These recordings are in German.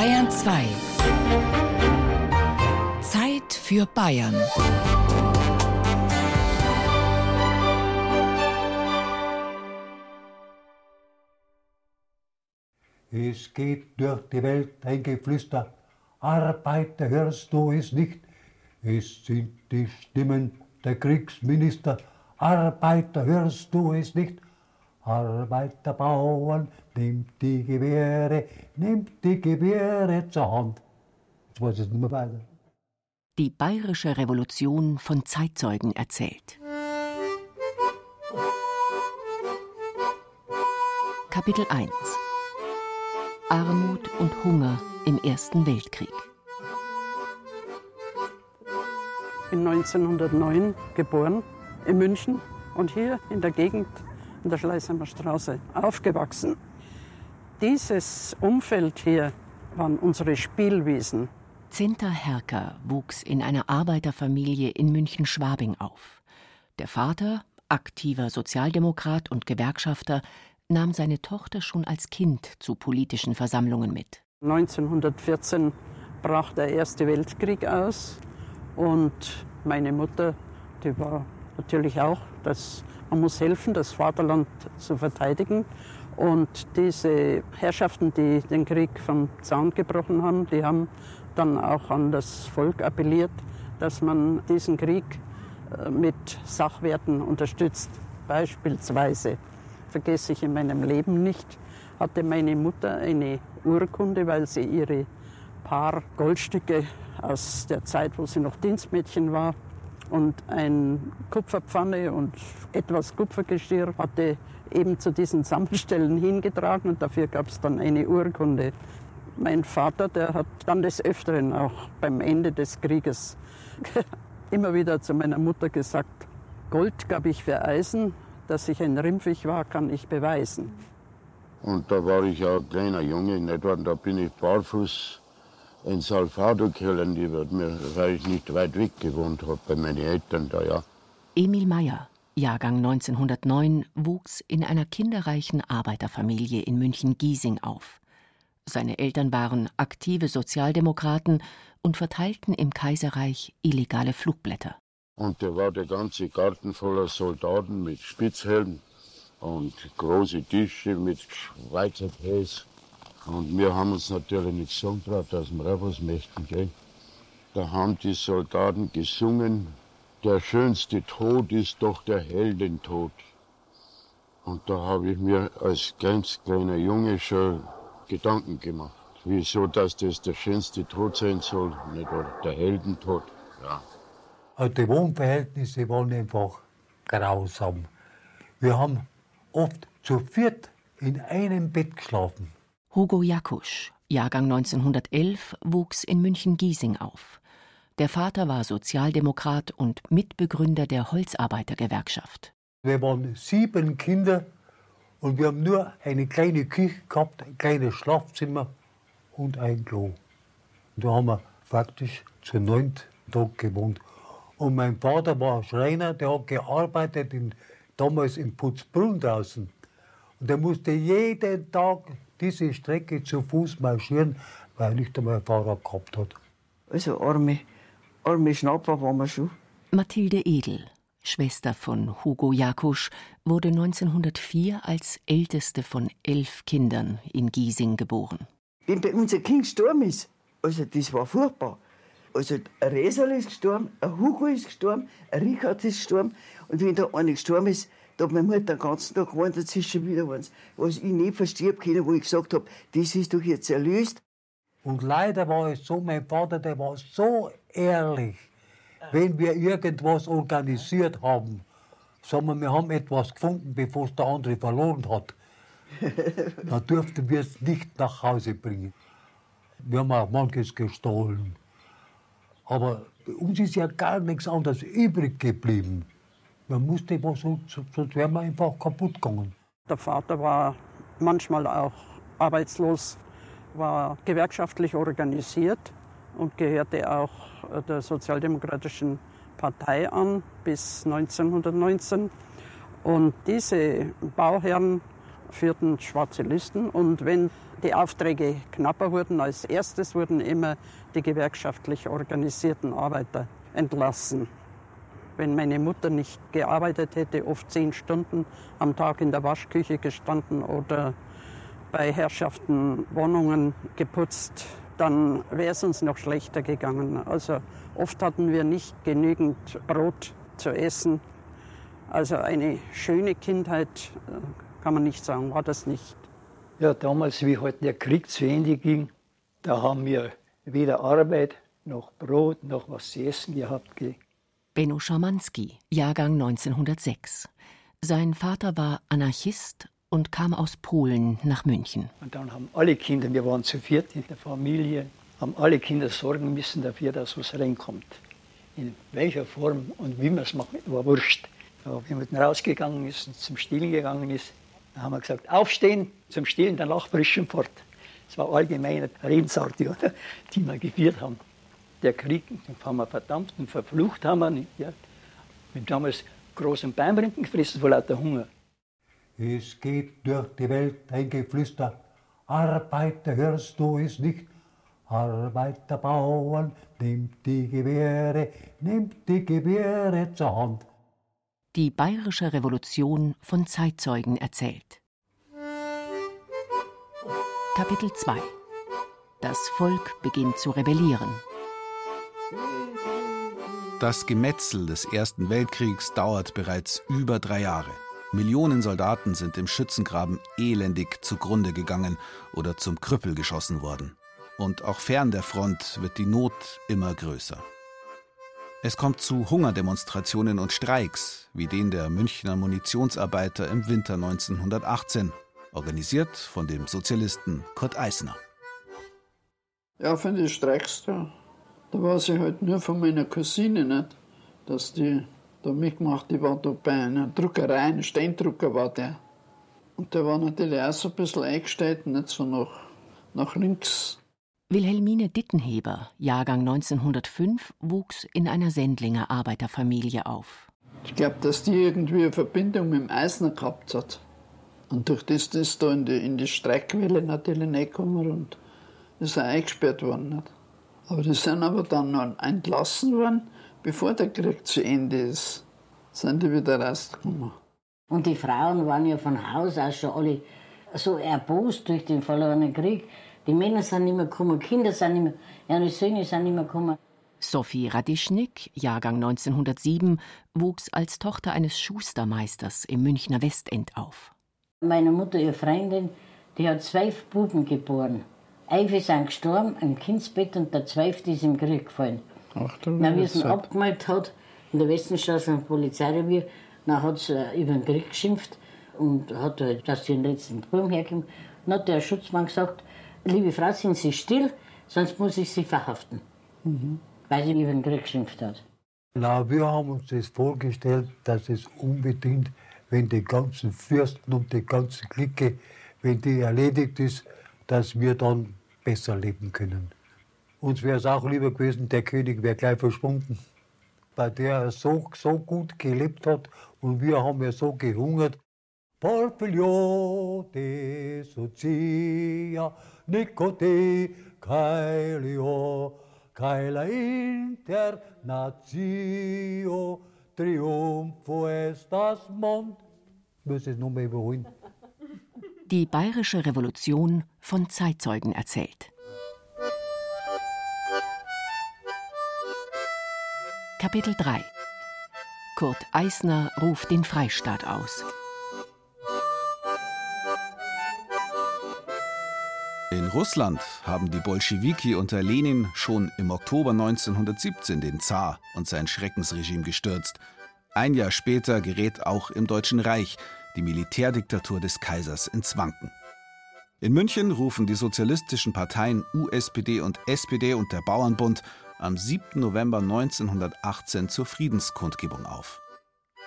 Bayern 2. Zeit für Bayern. Es geht durch die Welt ein Geflüster. Arbeiter, hörst du es nicht? Es sind die Stimmen der Kriegsminister. Arbeiter, hörst du es nicht? Arbeiter, Bauern, nehmt die Gewehre, nehmt die Gewehre zur Hand. Jetzt weiß ich nicht mehr weiter. Die bayerische Revolution von Zeitzeugen erzählt. Kapitel 1 Armut und Hunger im Ersten Weltkrieg. Ich bin 1909 geboren in München und hier in der Gegend in der Schleißheimer Straße aufgewachsen. Dieses Umfeld hier waren unsere Spielwiesen. Zinta Herker wuchs in einer Arbeiterfamilie in München-Schwabing auf. Der Vater, aktiver Sozialdemokrat und Gewerkschafter, nahm seine Tochter schon als Kind zu politischen Versammlungen mit. 1914 brach der Erste Weltkrieg aus und meine Mutter, die war natürlich auch, dass man muss helfen, das Vaterland zu verteidigen. Und diese Herrschaften, die den Krieg vom Zaun gebrochen haben, die haben dann auch an das Volk appelliert, dass man diesen Krieg äh, mit Sachwerten unterstützt. Beispielsweise vergesse ich in meinem Leben nicht, hatte meine Mutter eine Urkunde, weil sie ihre paar Goldstücke aus der Zeit, wo sie noch Dienstmädchen war, und ein Kupferpfanne und etwas Kupfergeschirr hatte eben zu diesen Sammelstellen hingetragen und dafür gab es dann eine Urkunde. Mein Vater, der hat dann des Öfteren auch beim Ende des Krieges immer wieder zu meiner Mutter gesagt, Gold gab ich für Eisen, dass ich ein Rimpfig war, kann ich beweisen. Und da war ich ja ein kleiner Junge, nicht wahr? da bin ich barfuß in Salvador gehalten, weil ich nicht weit weg gewohnt habe bei meinen Eltern da, ja. Emil Meyer, Jahrgang 1909, wuchs in einer kinderreichen Arbeiterfamilie in München-Giesing auf. Seine Eltern waren aktive Sozialdemokraten und verteilten im Kaiserreich illegale Flugblätter. Und da war der ganze Garten voller Soldaten mit Spitzhelmen und große Tische mit Schweizer Käse. Und wir haben uns natürlich nicht gesungen getraut, dass wir auch was möchten. Gell? Da haben die Soldaten gesungen, der schönste Tod ist doch der Heldentod. Und da habe ich mir als ganz kleiner Junge schon Gedanken gemacht. Wieso, dass das der schönste Tod sein soll, nicht der Heldentod. Ja. Also die Wohnverhältnisse waren einfach grausam. Wir haben oft zu viert in einem Bett geschlafen. Hugo Jakusch, Jahrgang 1911, wuchs in München-Giesing auf. Der Vater war Sozialdemokrat und Mitbegründer der Holzarbeitergewerkschaft. Wir waren sieben Kinder und wir haben nur eine kleine Küche gehabt, ein kleines Schlafzimmer und ein Klo. Da haben wir faktisch zu neunt Tag gewohnt. Und mein Vater war Schreiner, der hat gearbeitet in, damals in Putzbrunn draußen. Und der musste jeden Tag diese Strecke zu Fuß marschieren, weil er nicht einmal ein Fahrrad gehabt hat. Also arme, arme Schnapper waren wir schon. Mathilde Edel, Schwester von Hugo Jakusch, wurde 1904 als älteste von elf Kindern in Giesing geboren. Wenn bei uns ein Kind gestorben ist, also das war furchtbar. Also ein Resal ist gestorben, ein Hugo ist gestorben, ein Richard ist gestorben. Und wenn da einer gestorben ist, da hat meine Mutter den ganzen Tag gewarnt, jetzt ist schon wieder was. Was ich nicht verstehen können, wo ich gesagt habe, das ist doch jetzt erlöst. Und leider war es so, mein Vater, der war so ehrlich, wenn wir irgendwas organisiert haben. Sagen wir, wir haben etwas gefunden, bevor es der andere verloren hat. Dann durften wir es nicht nach Hause bringen. Wir haben auch manches gestohlen. Aber uns ist ja gar nichts anderes übrig geblieben. Man musste was, sonst wären wir einfach kaputt gegangen. Der Vater war manchmal auch arbeitslos, war gewerkschaftlich organisiert und gehörte auch der Sozialdemokratischen Partei an bis 1919. Und diese Bauherren führten schwarze Listen und wenn die Aufträge knapper wurden, als erstes wurden immer die gewerkschaftlich organisierten Arbeiter entlassen. Wenn meine Mutter nicht gearbeitet hätte, oft zehn Stunden am Tag in der Waschküche gestanden oder bei Herrschaften Wohnungen geputzt, dann wäre es uns noch schlechter gegangen. Also oft hatten wir nicht genügend Brot zu essen. Also eine schöne Kindheit, äh, kann man nicht sagen, war das nicht. Ja, damals, wie halt der Krieg zu Ende ging, da haben wir weder Arbeit noch Brot noch was zu essen gehabt. Benno Schamanski, Jahrgang 1906. Sein Vater war Anarchist und kam aus Polen nach München. Und dann haben alle Kinder, wir waren zu viert in der Familie, haben alle Kinder sorgen müssen dafür, dass was reinkommt. In welcher Form und wie man es macht, war wurscht. Aber wenn man rausgegangen ist und zum Stillen gegangen ist, dann haben wir gesagt, aufstehen, zum Stillen, dann nachbrischen fort. Das war allgemeine Redensart, die wir geführt haben. Der Krieg, den haben wir verdammt und verflucht haben wir nicht. Ja. Wir haben damals großen Baumrinden gefressen vor lauter Hunger. Es geht durch die Welt ein Geflüster. Arbeiter, hörst du es nicht? Arbeiter, Bauern, nehmt die Gewehre, nehmt die Gewehre zur Hand. Die bayerische Revolution von Zeitzeugen erzählt. Kapitel 2 Das Volk beginnt zu rebellieren. Das Gemetzel des Ersten Weltkriegs dauert bereits über drei Jahre. Millionen Soldaten sind im Schützengraben elendig zugrunde gegangen oder zum Krüppel geschossen worden. Und auch fern der Front wird die Not immer größer. Es kommt zu Hungerdemonstrationen und Streiks, wie den der Münchner Munitionsarbeiter im Winter 1918, organisiert von dem Sozialisten Kurt Eisner. Ja, von den Streiks da, da weiß ich halt nur von meiner Cousine nicht, dass die da mitgemacht. Ich war da bei einer Druckerei, ein Steindrucker war der. Und der war natürlich auch so ein bisschen eingestellt, nicht so nach, nach links. Wilhelmine Dittenheber, Jahrgang 1905, wuchs in einer Sendlinger Arbeiterfamilie auf. Ich glaube, dass die irgendwie eine Verbindung mit dem Eisner gehabt hat. Und durch das ist da in die, in die Streikwelle natürlich reingekommen und ist auch eingesperrt worden. Nicht? Aber die sind aber dann entlassen worden bevor der Krieg zu Ende ist, sind die wieder rausgekommen. Und die Frauen waren ja von Haus aus schon alle so erbost durch den verlorenen Krieg. Die Männer sind nicht mehr gekommen, Kinder sind nicht mehr, ja, die Söhne sind nicht mehr gekommen. Sophie Radischnik, Jahrgang 1907, wuchs als Tochter eines Schustermeisters im Münchner Westend auf. Meine Mutter, ihre Freundin, die hat zwölf Buben geboren. Elf sind gestorben im Kindsbett und der zwölfte ist im Krieg gefallen. Ach, Na, wie es ihn abgemalt hat, in der Westenstraße ein Polizeirevier, dann hat sie äh, über den Krieg geschimpft und hat halt, dass sie den letzten Buben herkommen. Dann hat der Schutzmann gesagt, liebe Frau, sind Sie still, sonst muss ich Sie verhaften. Mhm. Weil sie über den Krieg geschimpft hat. Na, wir haben uns das vorgestellt, dass es unbedingt, wenn die ganzen Fürsten und die ganze Clique, wenn die erledigt ist, dass wir dann besser leben können. Uns wäre es auch lieber gewesen, der König wäre gleich verschwunden. Weil der so, so gut gelebt hat und wir haben ja so gehungert. Porfilio de Socia, Nicote, Caelio, Caela Internatio, Triumpho estas Mond. Ich muss es nochmal überholen. Die bayerische Revolution von Zeitzeugen erzählt. Kapitel 3 Kurt Eisner ruft den Freistaat aus. In Russland haben die Bolschewiki unter Lenin schon im Oktober 1917 den Zar und sein Schreckensregime gestürzt. Ein Jahr später gerät auch im Deutschen Reich die Militärdiktatur des Kaisers ins Wanken. In München rufen die sozialistischen Parteien USPD und SPD und der Bauernbund am 7. November 1918 zur Friedenskundgebung auf.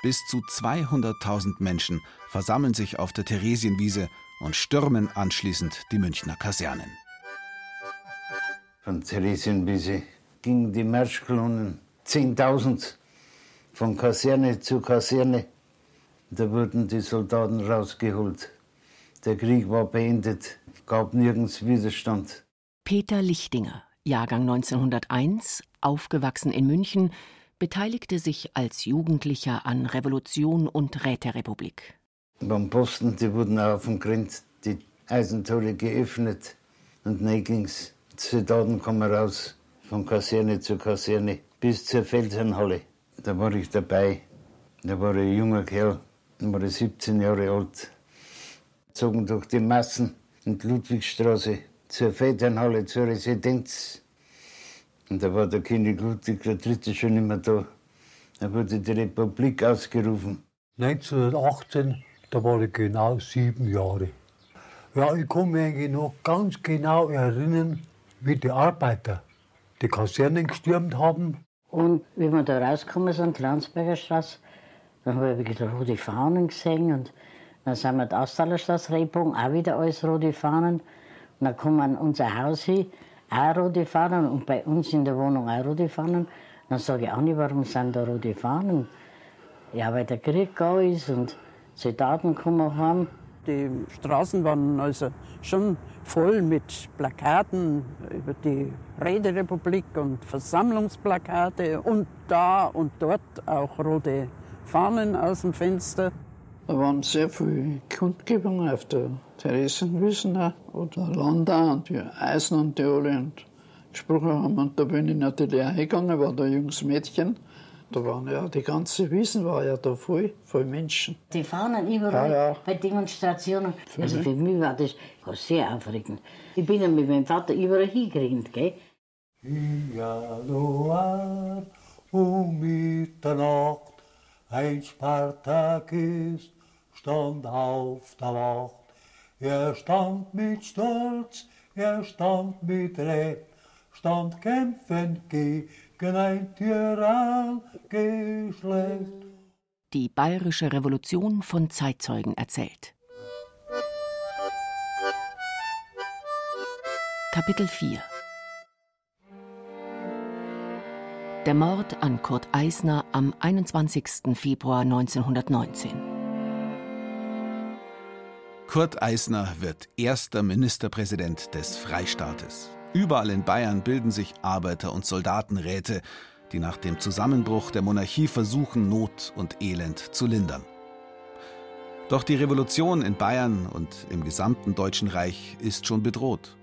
Bis zu 200.000 Menschen versammeln sich auf der Theresienwiese und stürmen anschließend die Münchner Kasernen. Von Theresienwiese gingen die Marschkolonnen 10.000 von Kaserne zu Kaserne. Da wurden die Soldaten rausgeholt. Der Krieg war beendet, gab nirgends Widerstand. Peter Lichtinger, Jahrgang 1901, aufgewachsen in München, beteiligte sich als Jugendlicher an Revolution und Räterepublik. Beim Posten, die wurden auf dem Grind die Eisentore geöffnet und dann ging's. Die Soldaten kommen raus, von Kaserne zu Kaserne, bis zur Feldherrnhalle. Da war ich dabei. Da war ein junger Kerl, da war ich 17 Jahre alt. Zogen durch die Massen in die Ludwigstraße zur Feldherrnhalle, zur Residenz. Und da war der König Ludwig III. schon immer da. Da wurde die Republik ausgerufen. 1918, da war ich genau sieben Jahre. Ja, ich kann mich eigentlich noch ganz genau erinnern, wie die Arbeiter die Kasernen gestürmt haben. Und wie wir da rausgekommen sind, Landsberger Straße, dann habe ich wieder rote Fahnen gesehen und dann sind wir die Austalerstraße reingegangen, auch wieder alles rote Fahnen. Und dann kommen wir an unser Haus hin, auch rote Fahnen und bei uns in der Wohnung auch rote Fahnen. Dann sage ich nicht, warum sind da rote Fahnen? Ja, weil der Krieg da ist und Soldaten kommen heim. Die Straßen waren also schon voll mit Plakaten über die Rederepublik und Versammlungsplakate und da und dort auch rote Fahnen aus dem Fenster. Da waren sehr viele Kundgebungen auf der Theresienwiese oder Landau und die Eisen und die alle und gesprochen haben. Und da bin ich natürlich auch hingegangen, war da ein junges Mädchen. Da waren ja, die ganze Wiesen war ja da voll, voll Menschen. Die Fahnen überall Ja, ja. bei Demonstrationen. Für Also mich. für mich war das war sehr aufregend. Ich bin ja mit meinem Vater überall hingerannt, gell? Januar um Mitternacht ein Spartakist stand auf der Wacht. Er stand mit Stolz, er stand mit Recht, stand kämpfend gegen ein Tyranngeschlecht. Die bayerische Revolution von Zeitzeugen erzählt. Kapitel 4 Der Mord an Kurt Eisner am 21. Februar 1919. Kurt Eisner wird erster Ministerpräsident des Freistaates. Überall in Bayern bilden sich Arbeiter- und Soldatenräte, die nach dem Zusammenbruch der Monarchie versuchen, Not und Elend zu lindern. Doch die Revolution in Bayern und im gesamten Deutschen Reich ist schon bedroht.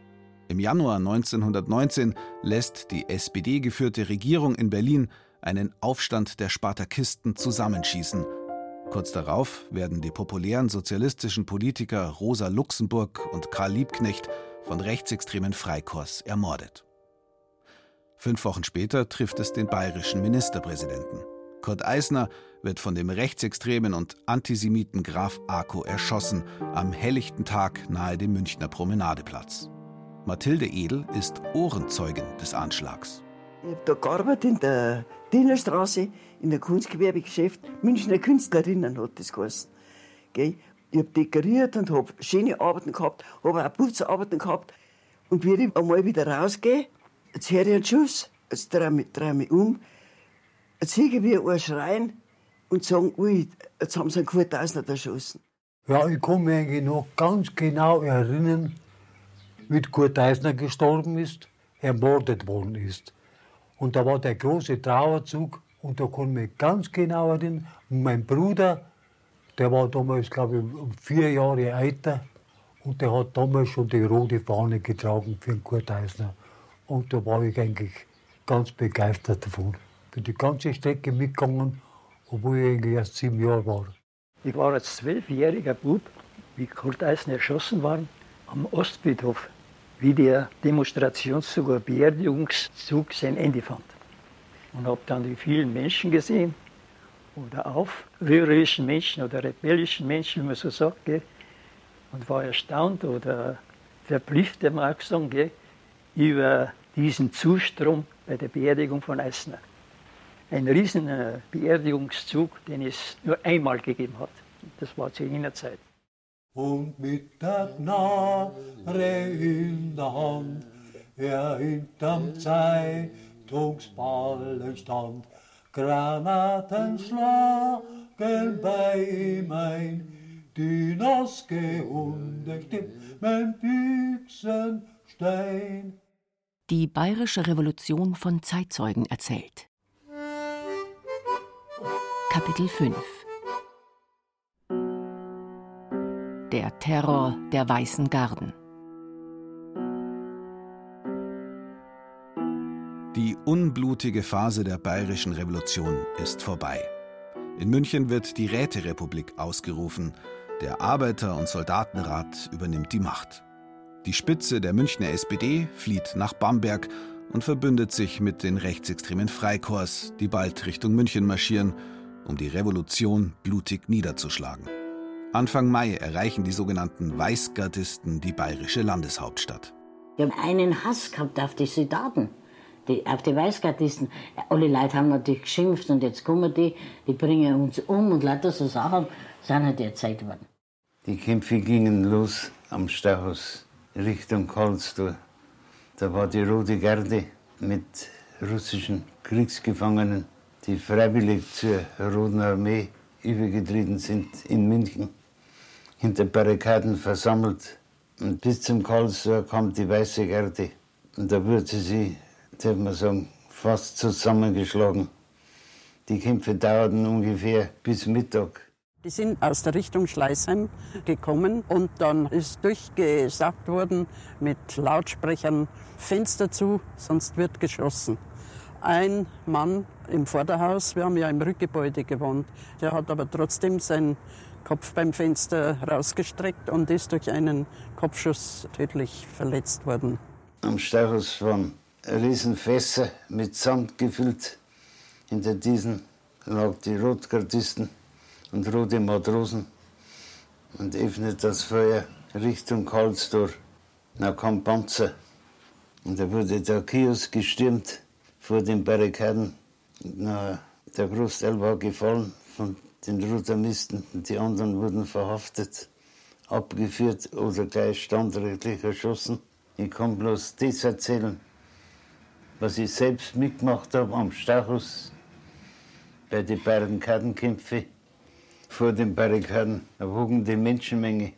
Im Januar 1919 lässt die SPD-geführte Regierung in Berlin einen Aufstand der Spartakisten zusammenschießen. Kurz darauf werden die populären sozialistischen Politiker Rosa Luxemburg und Karl Liebknecht von rechtsextremen Freikorps ermordet. Fünf Wochen später trifft es den bayerischen Ministerpräsidenten. Kurt Eisner wird von dem rechtsextremen und Antisemiten Graf Arco erschossen, am helllichten Tag nahe dem Münchner Promenadeplatz. Mathilde Edel ist Ohrenzeugin des Anschlags. Ich habe da gearbeitet in der Dienerstraße, in der Kunstgewerbegeschäft. Münchner Künstlerinnen hat das geheißen. Gell? Ich habe dekoriert und habe schöne Arbeiten gehabt, habe auch Putzarbeiten gehabt. Und wie ich einmal wieder rausgehe, jetzt höre ich einen Schuss, jetzt drehe ich mich, drehe ich mich um, jetzt sehe ich wie einen schreien und sagen, ui, jetzt haben sie einen Kurt Eisner erschossen. Ja, ich kann mich eigentlich noch ganz genau erinnern, wie Kurt Eisner gestorben ist, ermordet worden ist. Und da war der große Trauerzug und da ich mich ganz genau. Und mein Bruder, der war damals, glaube ich, um vier Jahre älter und der hat damals schon die rote Fahne getragen für den Kurt Eisner. Und da war ich eigentlich ganz begeistert davon. Bin die ganze Strecke mitgegangen, obwohl ich eigentlich erst sieben Jahre war. Ich war als zwölfjähriger Bub, wie Kurt Eisner erschossen war, am Ostfriedhof, wie der Demonstrationszug oder Beerdigungszug sein Ende fand. Und habe dann die vielen Menschen gesehen, oder aufrührerischen Menschen oder rebellischen Menschen, wie man so sagt, gell? und war erstaunt oder verblüfft, der mag sagen, gell? über diesen Zustrom bei der Beerdigung von Eisner. Ein riesen Beerdigungszug, den es nur einmal gegeben hat. Das war zu jener Zeit. Und mit der Knarre in der Hand, er hinterm Zeitungsballen stand, Granaten schlagen bei ihm ein, die Naske stimmt mein Büchsenstein. Die bayerische Revolution von Zeitzeugen erzählt. Kapitel 5 Der Terror der Weißen Garden Die unblutige Phase der bayerischen Revolution ist vorbei. In München wird die Räterepublik ausgerufen. Der Arbeiter- und Soldatenrat übernimmt die Macht. Die Spitze der Münchner SPD flieht nach Bamberg und verbündet sich mit den rechtsextremen Freikorps, die bald Richtung München marschieren, um die Revolution blutig niederzuschlagen. Anfang Mai erreichen die sogenannten Weißgardisten die bayerische Landeshauptstadt. Die haben einen Hass gehabt auf die Soldaten, die, auf die Weißgardisten. Alle Leute haben natürlich geschimpft und jetzt kommen die, die bringen uns um und lauter so Sachen sind halt erzählt worden. Die Kämpfe gingen los am Stachus Richtung Karlsruhe. Da war die Rote Garde mit russischen Kriegsgefangenen, die freiwillig zur Roten Armee übergetreten sind in München, hinter Barrikaden versammelt. Und bis zum Karlsruhe kam die Weiße Garde. Und da wurde sie, darf man sagen, fast zusammengeschlagen. Die Kämpfe dauerten ungefähr bis Mittag. Die sind aus der Richtung Schleißheim gekommen und dann ist durchgesagt worden mit Lautsprechern Fenster zu, sonst wird geschossen. Ein Mann im Vorderhaus, wir haben ja im Rückgebäude gewohnt, der hat aber trotzdem seinen Kopf beim Fenster rausgestreckt und ist durch einen Kopfschuss tödlich verletzt worden. Am Stachus waren Riesenfässer mit Sand gefüllt. Hinter diesen lag die Rotgardisten und rote Matrosen und öffnet das Feuer Richtung Karlstor. Da kam Panzer und da wurde der Kiosk gestürmt vor den Barrikaden. Na, der Großteil war gefallen von den Rotamisten und die anderen wurden verhaftet, abgeführt oder gleich standrechtlich erschossen. Ich kann bloß das erzählen, was ich selbst mitgemacht habe am Stachus bei den Barrikadenkämpfen vor den Barrikaden eine wogende Menschenmenge,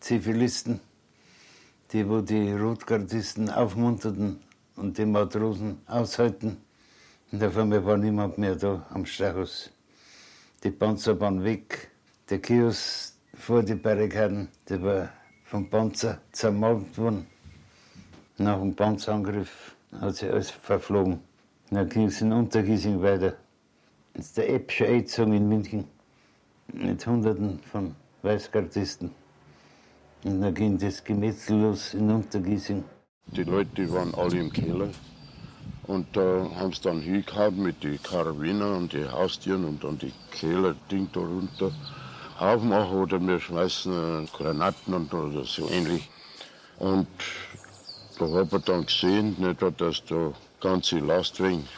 Zivilisten, die wo die Rotgardisten aufmunterten und die Matrosen aushalten. Und auf einmal war niemand mehr da am Stachus. Die Panzer waren weg. Der Kiosk vor den Barrikaden, der war vom Panzer zermalmt worden. Nach dem Panzerangriff hat sich alles verflogen. Dann ging es in Untergiesing weiter. Das ist der Eppscher Eidzung in München mit Hunderten von Weißgardisten. Und dann ging das Gemetzel los in Untergiesing. Die Leute die waren alle im Keller. Und da haben sie dann hingehauen mit den Karabiner und die Haustieren und dann die Keller-Ding da runter aufmachen oder wir schmeißen Granaten und oder so ähnlich. Und da hat man dann gesehen, nicht, dass da ganze Lastwagen,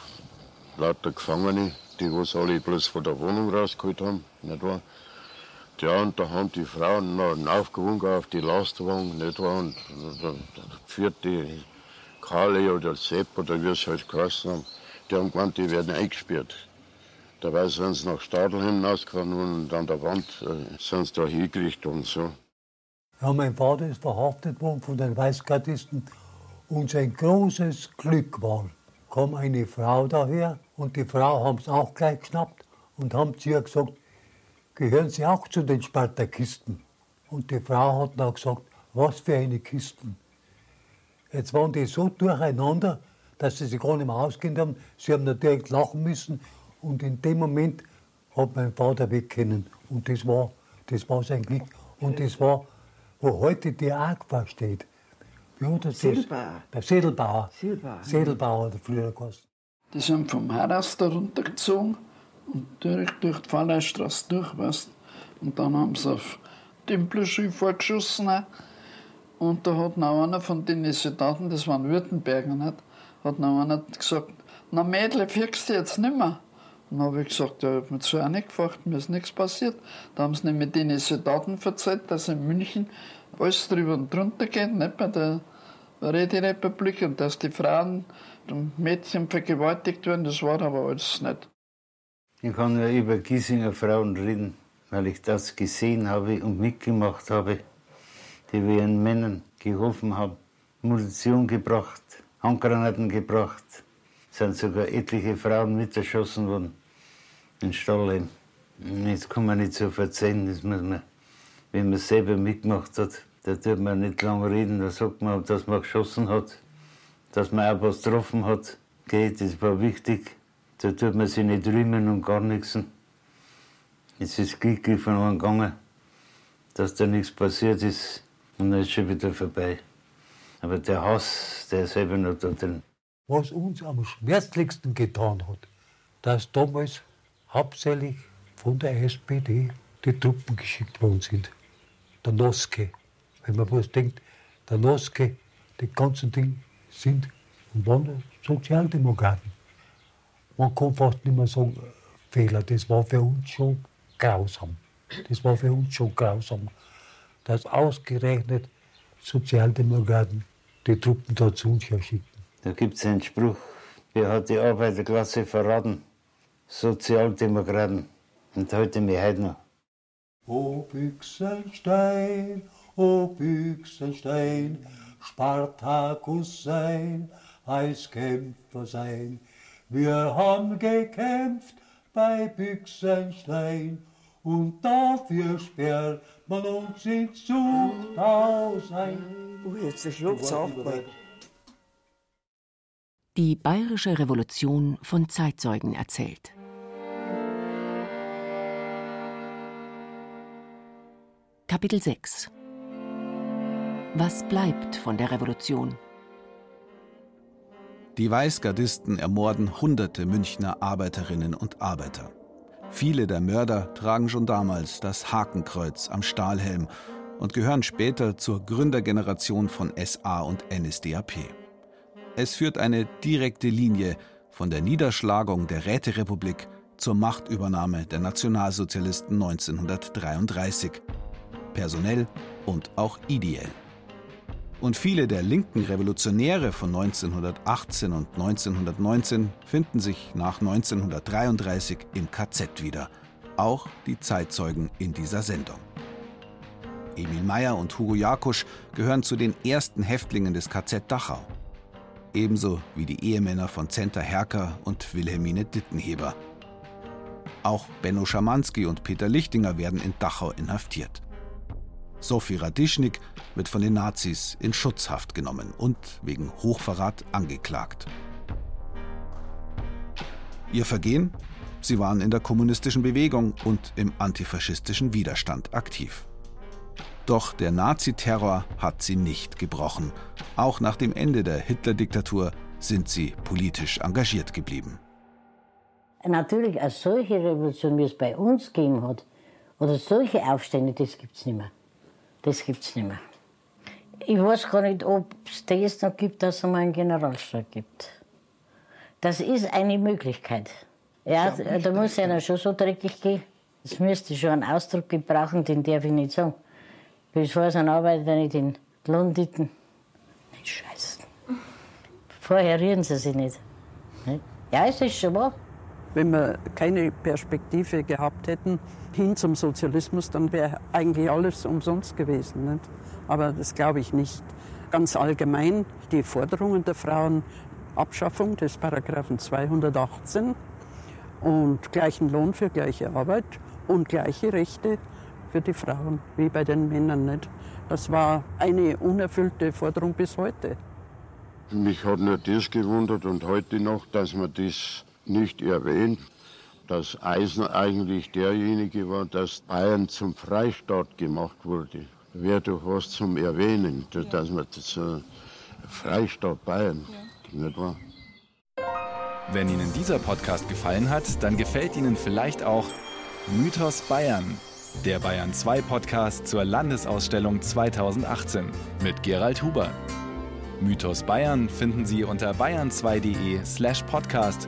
lauter Gefangene, die was alle bloß von der Wohnung rausgeholt haben, nicht wahr? Ja, und da haben die Frauen noch aufgewunken auf die Lastwagen, nicht wahr? Und da führt die Karle oder Sepp oder wie es halt geheißen haben, die haben gemeint, die werden eingesperrt. Dabei sind sie nach Stadelheim hinausgefahren und an der Wand äh, sind sie da hingekriegt und so. Ja, mein Vater ist verhaftet worden von den Weißgardisten und sein großes Glück war, kam eine Frau daher und die Frau haben es auch gleich geschnappt und haben zu ihr gesagt, gehören Sie auch zu den Spartakisten? Und die Frau hat dann gesagt, was für eine Kisten. Jetzt waren die so durcheinander, dass sie sich gar nicht mehr auskennt haben. Sie haben natürlich lachen müssen und in dem Moment hat mein Vater wegkennen. Und das war, das war sein Glück. Und das war, wo heute die AGFA steht. Wie hat das Sedelbauer. Der Sedelbauer. Sedelbauer. Sedelbauer, der früher geheißen. Die sind vom Haus da runtergezogen und direkt durch die Falleystraße durch, weißt Und dann haben sie auf Tempelschule vorgeschossen. auch. Und da hat noch einer von den Soldaten, das waren Württemberger, nicht, hat noch einer gesagt, na Mädle, fürchst du jetzt nicht mehr? Und dann habe ich gesagt, ja, ich habe mir zu auch nicht gefragt, mir ist nichts passiert. Da haben sie nämlich den Soldaten erzählt, dass in München alles drüber und drunter geht, nicht bei der Räterepublik und dass die Frauen und Mädchen vergewaltigt werden, das war aber alles nicht. Ich kann nur über Giesinger Frauen reden. weil ich das gesehen habe und mitgemacht habe, die wir ihren Männern geholfen haben, Munition gebracht, Handgranaten gebracht, sind sogar etliche Frauen miterschossen worden in Stahlheim. Jetzt kann man nicht so verzeihen, das muss man, wenn man selber mitgemacht hat, da tut man nicht lange reden, da sagt man, dass man geschossen hat, dass man auch was getroffen hat. Okay, das war wichtig. Da tut man sich nicht rühmen und gar nichts. Es ist glücklich von einem gegangen, dass da nichts passiert ist und dann ist schon wieder vorbei. Aber der Hass, der ist selber noch da drin. Was uns am schmerzlichsten getan hat, dass damals hauptsächlich von der SPD die Truppen geschickt worden sind. Der Noske. Wenn man was denkt, der Noske, die ganzen Dinge sind und waren Sozialdemokraten. Man kann fast nicht mehr sagen, Fehler. Das war für uns schon grausam. Das war für uns schon grausam, dass ausgerechnet Sozialdemokraten die Truppen da zu uns schicken. Da gibt es einen Spruch, wer hat die Arbeiterklasse verraten? Sozialdemokraten. Und heute mir heute noch. O Büchsenstein, o Büchsenstein, Spartakus sein, als Kämpfer sein. Wir haben gekämpft bei Büchsenstein und dafür sperrt man uns ins Zuchthaus ein. Oh, jetzt schluckt's auch mal. Die bayerische Revolution von Zeitzeugen erzählt. Kapitel 6 Was bleibt von der Revolution? Die Weißgardisten ermorden hunderte Münchner Arbeiterinnen und Arbeiter. Viele der Mörder tragen schon damals das Hakenkreuz am Stahlhelm und gehören später zur Gründergeneration von SA und NSDAP. Es führt eine direkte Linie von der Niederschlagung der Räterepublik zur Machtübernahme der Nationalsozialisten 1933, personell und auch ideell. Und viele der linken Revolutionäre von 1918 und 1919 finden sich nach 1933 im KZ wieder. Auch die Zeitzeugen in dieser Sendung. Emil Meyer und Hugo Jakusch gehören zu den ersten Häftlingen des KZ Dachau. Ebenso wie die Ehemänner von Zenta Herker und Wilhelmine Dittenheber. Auch Benno Schamanski und Peter Lichtinger werden in Dachau inhaftiert. Sophie Radischnik wird von den Nazis in Schutzhaft genommen und wegen Hochverrat angeklagt. Ihr Vergehen? Sie waren in der kommunistischen Bewegung und im antifaschistischen Widerstand aktiv. Doch der Naziterror hat sie nicht gebrochen. Auch nach dem Ende der Hitler-Diktatur sind sie politisch engagiert geblieben. Natürlich eine solche Revolution, wie es bei uns gegeben hat, oder solche Aufstände, das gibt es nicht mehr. Das gibt es nicht mehr. Ich weiß gar nicht, ob es das noch gibt, dass es mal einen Generalstreik gibt. Das ist eine Möglichkeit. Ja, da muss einer schon so dreckig gehen. Das müsste schon einen Ausdruck gebrauchen, den darf ich nicht sagen. Bis vor sind Arbeiter nicht in London. Nicht scheißen. Vorher rühren sie sich nicht. Ja, es ist schon wahr. Wenn wir keine Perspektive gehabt hätten hin zum Sozialismus, dann wäre eigentlich alles umsonst gewesen. Nicht? Aber das glaube ich nicht. Ganz allgemein die Forderungen der Frauen, Abschaffung des Paragraphen 218 und gleichen Lohn für gleiche Arbeit und gleiche Rechte für die Frauen wie bei den Männern nicht. Das war eine unerfüllte Forderung bis heute. Mich hat nur das gewundert und heute noch, dass man das nicht erwähnt, dass Eisner eigentlich derjenige war, dass Bayern zum Freistaat gemacht wurde. Wäre doch was zum Erwähnen, ja. dass man das äh, Freistaat Bayern, ja. nicht wahr? Wenn Ihnen dieser Podcast gefallen hat, dann gefällt Ihnen vielleicht auch Mythos Bayern, der Bayern 2 Podcast zur Landesausstellung 2018 mit Gerald Huber. Mythos Bayern finden Sie unter bayern2.de slash podcast